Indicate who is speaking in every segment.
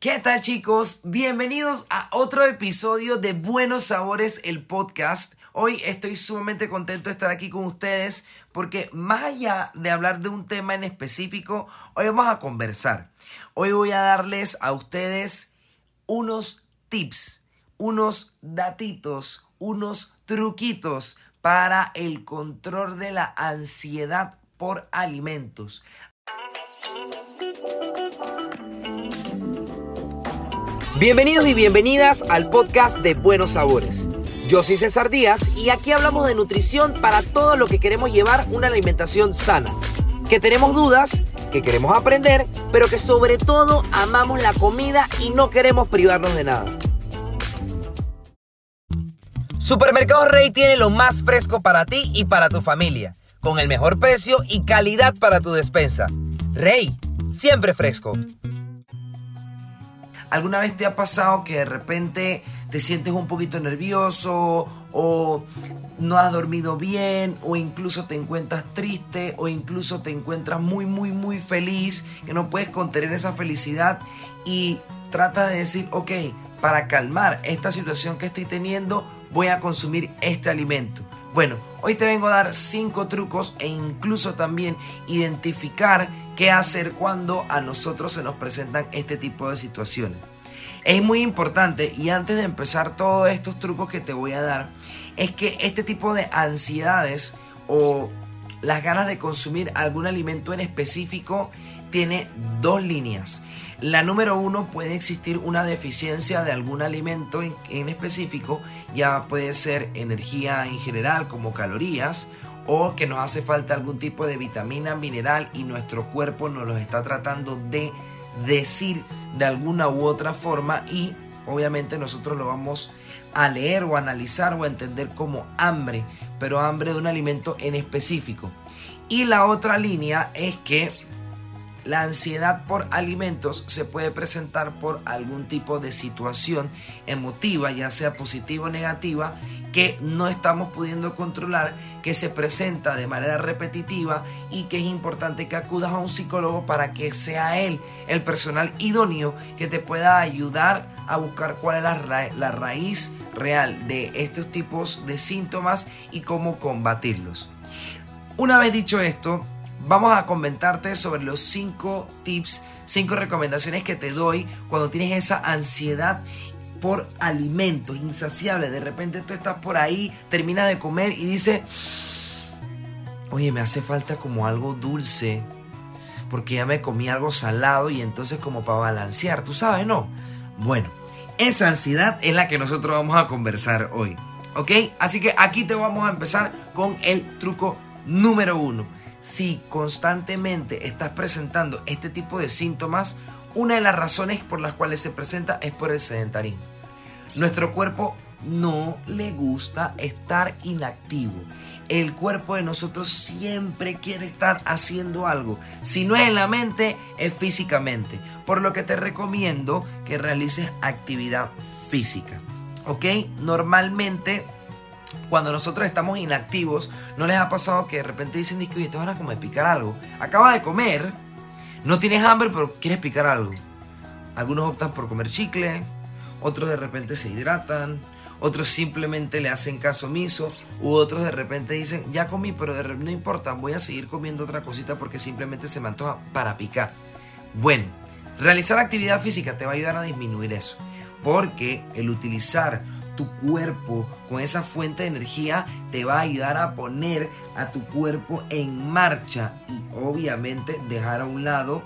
Speaker 1: ¿Qué tal chicos? Bienvenidos a otro episodio de Buenos Sabores, el podcast. Hoy estoy sumamente contento de estar aquí con ustedes porque más allá de hablar de un tema en específico, hoy vamos a conversar. Hoy voy a darles a ustedes unos tips, unos datitos, unos truquitos para el control de la ansiedad por alimentos. Bienvenidos y bienvenidas al podcast de Buenos Sabores. Yo soy César Díaz y aquí hablamos de nutrición para todo lo que queremos llevar una alimentación sana. Que tenemos dudas, que queremos aprender, pero que sobre todo amamos la comida y no queremos privarnos de nada. Supermercado Rey tiene lo más fresco para ti y para tu familia, con el mejor precio y calidad para tu despensa. Rey, siempre fresco. ¿Alguna vez te ha pasado que de repente te sientes un poquito nervioso o no has dormido bien o incluso te encuentras triste o incluso te encuentras muy muy muy feliz que no puedes contener esa felicidad y tratas de decir, ok, para calmar esta situación que estoy teniendo voy a consumir este alimento? Bueno, hoy te vengo a dar 5 trucos e incluso también identificar qué hacer cuando a nosotros se nos presentan este tipo de situaciones. Es muy importante y antes de empezar todos estos trucos que te voy a dar, es que este tipo de ansiedades o las ganas de consumir algún alimento en específico tiene dos líneas. La número uno puede existir una deficiencia de algún alimento en, específico, ya puede ser energía en general como calorías o que nos hace falta algún tipo de vitamina, mineral y nuestro cuerpo nos los está tratando de decir de alguna u otra forma y obviamente nosotros lo vamos a leer o analizar o a entender como hambre, pero hambre de un alimento en específico. Y la otra línea es que la ansiedad por alimentos se puede presentar por algún tipo de situación emotiva, ya sea positiva o negativa, que no estamos pudiendo controlar, que se presenta de manera repetitiva y que es importante que acudas a un psicólogo para que sea él el personal idóneo que te pueda ayudar a buscar cuál es la, ra la raíz real de estos tipos de síntomas y cómo combatirlos. Una vez dicho esto, vamos a comentarte sobre los 5 tips, 5 recomendaciones que te doy cuando tienes esa ansiedad por alimentos insaciable. De repente tú estás por ahí, terminas de comer y dices, oye, me hace falta como algo dulce, porque ya me comí algo salado y entonces como para balancear, tú sabes, ¿no? Bueno, esa ansiedad es la que nosotros vamos a conversar hoy, ¿ok? Así que aquí te vamos a empezar con el truco número uno si constantemente estás presentando este tipo de síntomas, una de las razones por las cuales se presenta es por el sedentarismo. Nuestro cuerpo no le gusta estar inactivo. El cuerpo de nosotros siempre quiere estar haciendo algo. Si no es en la mente, es físicamente. Por lo que te recomiendo que realices actividad física. ¿Ok? Normalmente cuando nosotros estamos inactivos, ¿no les ha pasado que de repente dicen, oye, te van a comer picar algo? Acaba de comer, no tienes hambre, pero quieres picar algo. Algunos optan por comer chicle, otros de repente se hidratan, otros simplemente le hacen caso omiso, u otros de repente dicen, ya comí, pero no importa, voy a seguir comiendo otra cosita porque simplemente se me antoja para picar. Bueno, realizar actividad física te va a ayudar a disminuir eso, porque el utilizar tu cuerpo con esa fuente de energía te va a ayudar a poner a tu cuerpo en marcha y obviamente dejar a un lado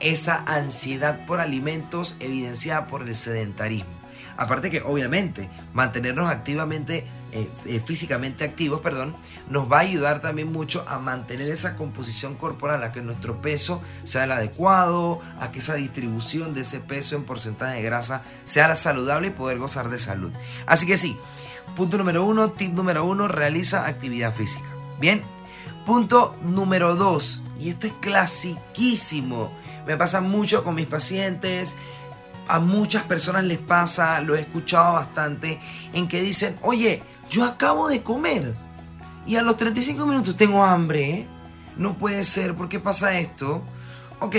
Speaker 1: esa ansiedad por alimentos evidenciada por el sedentarismo. Aparte que obviamente mantenernos activamente eh, eh, físicamente activos, perdón, nos va a ayudar también mucho a mantener esa composición corporal, a que nuestro peso sea el adecuado, a que esa distribución de ese peso en porcentaje de grasa sea saludable y poder gozar de salud. Así que sí, punto número uno, tip número uno, realiza actividad física. Bien, punto número dos, y esto es clasiquísimo, me pasa mucho con mis pacientes a muchas personas les pasa, lo he escuchado bastante, en que dicen, oye, yo acabo de comer y a los 35 minutos tengo hambre. ¿eh? No puede ser, ¿por qué pasa esto? Ok,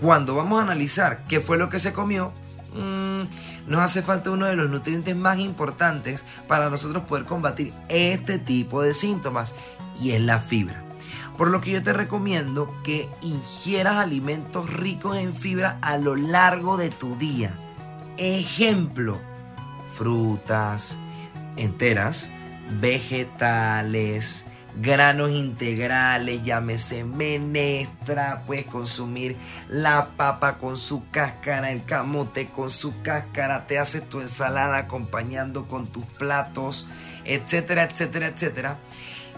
Speaker 1: cuando vamos a analizar qué fue lo que se comió, mm, nos hace falta uno de los nutrientes más importantes para nosotros poder combatir este tipo de síntomas y es la fibra. Por lo que yo te recomiendo que ingieras alimentos ricos en fibra a lo largo de tu día. Ejemplo, frutas enteras, vegetales, granos integrales, llámese menestra, puedes consumir la papa con su cáscara, el camote con su cáscara, te haces tu ensalada acompañando con tus platos, etcétera, etcétera, etcétera.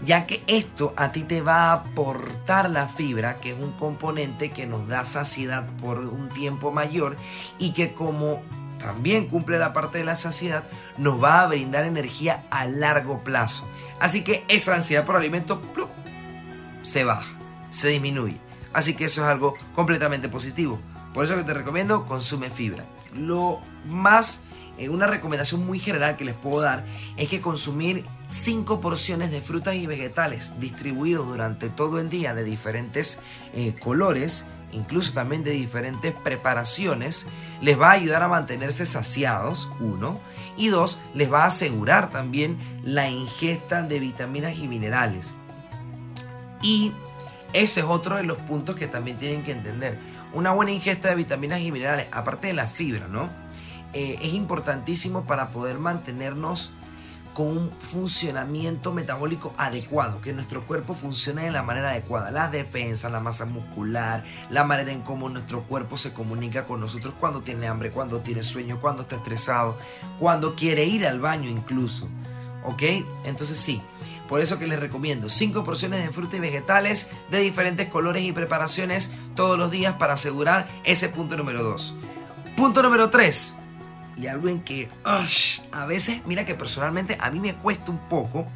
Speaker 1: Ya que esto a ti te va a aportar la fibra, que es un componente que nos da saciedad por un tiempo mayor y que como también cumple la parte de la saciedad, nos va a brindar energía a largo plazo. Así que esa ansiedad por alimento se baja, se disminuye. Así que eso es algo completamente positivo. Por eso que te recomiendo, consume fibra. Lo más, eh, una recomendación muy general que les puedo dar es que consumir 5 porciones de frutas y vegetales distribuidos durante todo el día de diferentes eh, colores incluso también de diferentes preparaciones, les va a ayudar a mantenerse saciados, uno, y dos, les va a asegurar también la ingesta de vitaminas y minerales. Y ese es otro de los puntos que también tienen que entender. Una buena ingesta de vitaminas y minerales, aparte de la fibra, ¿no? Eh, es importantísimo para poder mantenernos con un funcionamiento metabólico adecuado, que nuestro cuerpo funcione de la manera adecuada, la defensa, la masa muscular, la manera en cómo nuestro cuerpo se comunica con nosotros cuando tiene hambre, cuando tiene sueño, cuando está estresado, cuando quiere ir al baño incluso. ¿Ok? Entonces sí, por eso que les recomiendo 5 porciones de fruta y vegetales de diferentes colores y preparaciones todos los días para asegurar ese punto número 2. Punto número 3 y algo en que a veces, mira que personalmente a mí me cuesta un poco,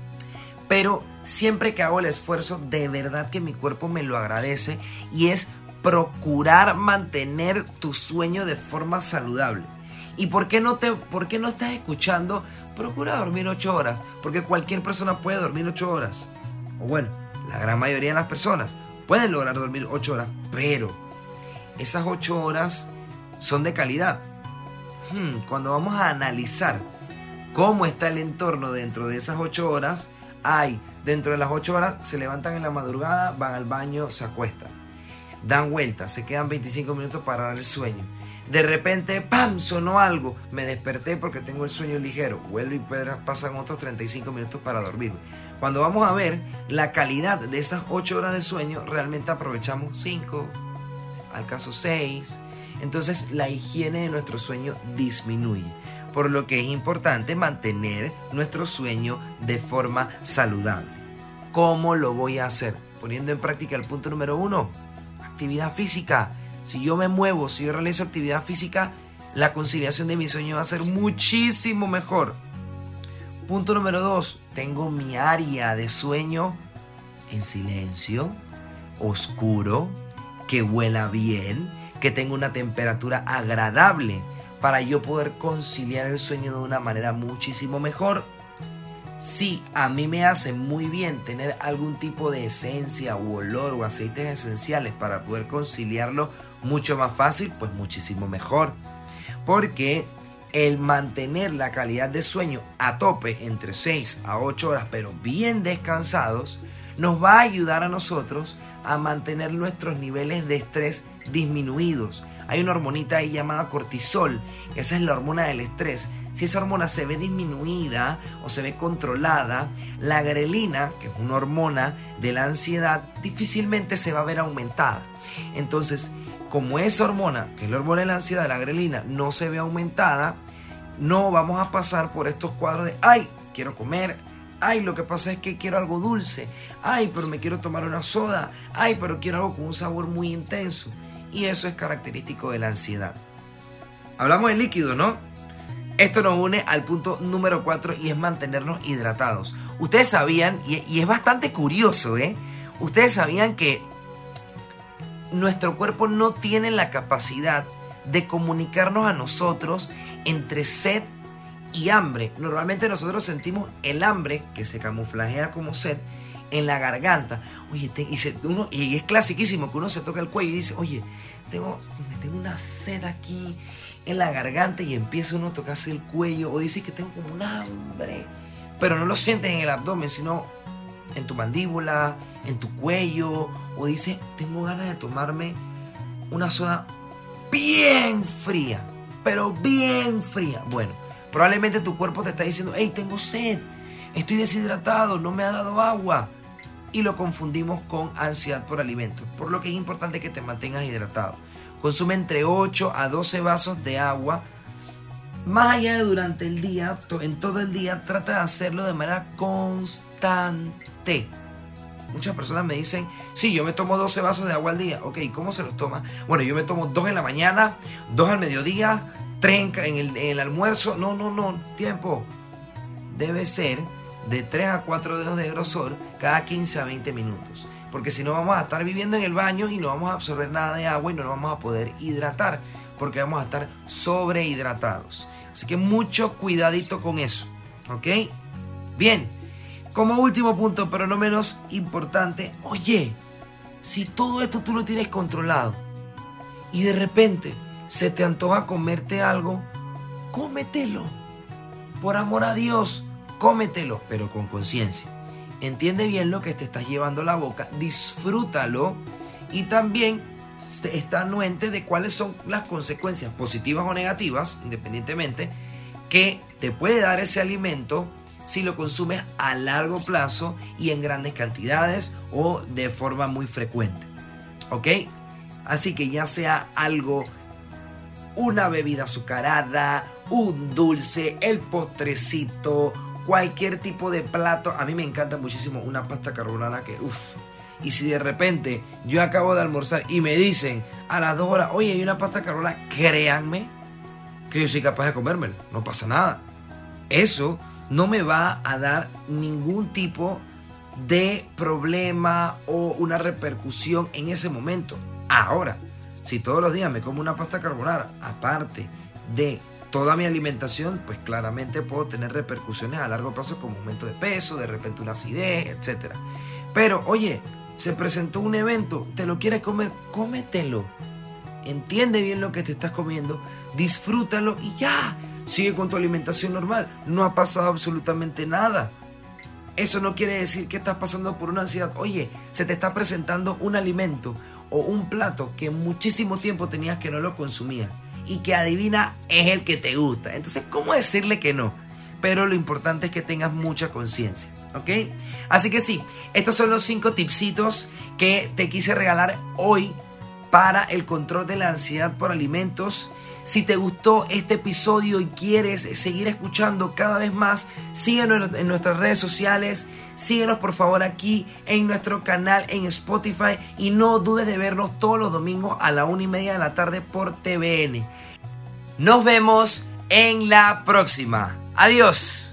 Speaker 1: pero siempre que hago el esfuerzo, de verdad que mi cuerpo me lo agradece y es procurar mantener tu sueño de forma saludable. ¿Y por qué no, te, por qué no estás escuchando? Procura dormir 8 horas, porque cualquier persona puede dormir 8 horas. O bueno, la gran mayoría de las personas pueden lograr dormir 8 horas, pero esas 8 horas son de calidad. Hmm, cuando vamos a analizar cómo está el entorno dentro de esas 8 horas, hay, dentro de las 8 horas, se levantan en la madrugada, van al baño, se acuestan, dan vueltas, se quedan 25 minutos para dar el sueño. De repente, ¡pam! Sonó algo. Me desperté porque tengo el sueño ligero. Vuelvo y pasan otros 35 minutos para dormir. Cuando vamos a ver la calidad de esas 8 horas de sueño, realmente aprovechamos 5, al caso 6, entonces la higiene de nuestro sueño disminuye. Por lo que es importante mantener nuestro sueño de forma saludable. ¿Cómo lo voy a hacer? Poniendo en práctica el punto número uno, actividad física. Si yo me muevo, si yo realizo actividad física, la conciliación de mi sueño va a ser muchísimo mejor. Punto número dos, tengo mi área de sueño en silencio, oscuro, que huela bien, que tenga una temperatura agradable para yo poder conciliar el sueño de una manera muchísimo mejor. Si a mí me hace muy bien tener algún tipo de esencia o olor o aceites esenciales para poder conciliarlo mucho más fácil, pues muchísimo mejor. Porque el mantener la calidad de sueño a tope entre 6 a 8 horas, pero bien descansados, nos va a ayudar a nosotros a mantener nuestros niveles de estrés disminuidos. Hay una hormonita ahí llamada cortisol, esa es la hormona del estrés. Si esa hormona se ve disminuida o se ve controlada, la grelina, que es una hormona de la ansiedad, difícilmente se va a ver aumentada. Entonces, como esa hormona, que es la hormona de la ansiedad, la grelina, no se ve aumentada, no vamos a pasar por estos cuadros de, ay, quiero comer, Ay, lo que pasa es que quiero algo dulce. Ay, pero me quiero tomar una soda. Ay, pero quiero algo con un sabor muy intenso. Y eso es característico de la ansiedad. Hablamos de líquido, ¿no? Esto nos une al punto número 4 y es mantenernos hidratados. Ustedes sabían, y, es bastante curioso, ¿eh? Ustedes sabían que nuestro cuerpo no tiene la capacidad de comunicarnos a nosotros entre sed y hambre. Normalmente nosotros sentimos el hambre, que se camuflajea como sed, en la garganta. Oye, y, y es clasiquísimo que uno se toca el cuello y dice, oye, tengo, tengo una sed aquí en la garganta y empieza uno a tocarse el cuello o dices que tengo como un hambre, pero no lo sientes en el abdomen, sino en tu mandíbula, en tu cuello, o dices, tengo ganas de tomarme una soda bien fría, pero bien fría. Bueno, probablemente tu cuerpo te está diciendo, hey, tengo sed, estoy deshidratado, no me ha dado agua. Y lo confundimos con ansiedad por alimentos, por lo que es importante que te mantengas hidratado. Consume entre 8 a 12 vasos de agua. Más allá de durante el día, en todo el día, trata de hacerlo de manera constante. Muchas personas me dicen, sí, yo me tomo 12 vasos de agua al día. Ok, ¿cómo se los toma? Bueno, yo me tomo 2 en la mañana, 2 al mediodía, 3 en el, en el almuerzo. No, no, no, tiempo. Debe ser de 3 a 4 dedos de grosor cada 15 a 20 minutos. Porque si no vamos a estar viviendo en el baño y no vamos a absorber nada de agua y no nos vamos a poder hidratar. Porque vamos a estar sobrehidratados. Así que mucho cuidadito con eso. ¿Ok? Bien. Como último punto, pero no menos importante, oye, si todo esto tú lo tienes controlado y de repente se te antoja comerte algo, cómetelo. Por amor a Dios, cómetelo, pero con conciencia. Entiende bien lo que te estás llevando la boca, disfrútalo y también está anuente de cuáles son las consecuencias positivas o negativas, independientemente, que te puede dar ese alimento si lo consumes a largo plazo y en grandes cantidades o de forma muy frecuente. ¿Ok? Así que ya sea algo, una bebida azucarada, un dulce, el postrecito, cualquier tipo de plato. A mí me encanta muchísimo una pasta carbonara que, uff. Y si de repente yo acabo de almorzar y me dicen a las dos horas, oye, hay una pasta carbonara, créanme que yo soy capaz de comérmela. No pasa nada. Eso no me va a dar ningún tipo de problema o una repercusión en ese momento. Ahora, si todos los días me como una pasta carbonara, aparte de toda mi alimentación, pues claramente puedo tener repercusiones a largo plazo como aumento de peso, de repente una acidez, etc. Pero, oye, se presentó un evento, te lo quieres comer, cómetelo. Entiende bien lo que te estás comiendo, disfrútalo y ya sigue con tu alimentación normal. No ha pasado absolutamente nada. Eso no quiere decir que estás pasando por una ansiedad. Oye, se te está presentando un alimento o un plato que muchísimo tiempo tenías que no lo consumías y que adivina es el que te gusta. Entonces, ¿cómo decirle que no? Pero lo importante es que tengas mucha conciencia, ¿ok? Así que sí, estos son los cinco tipsitos que te quise regalar hoy para el control de la ansiedad por alimentos si te gustó este episodio y quieres seguir escuchando cada vez más, síguenos en nuestras redes sociales, síguenos por favor aquí en nuestro canal en Spotify y no dudes de vernos todos los domingos a la una y media de la tarde por TVN. Nos vemos en la próxima. Adiós.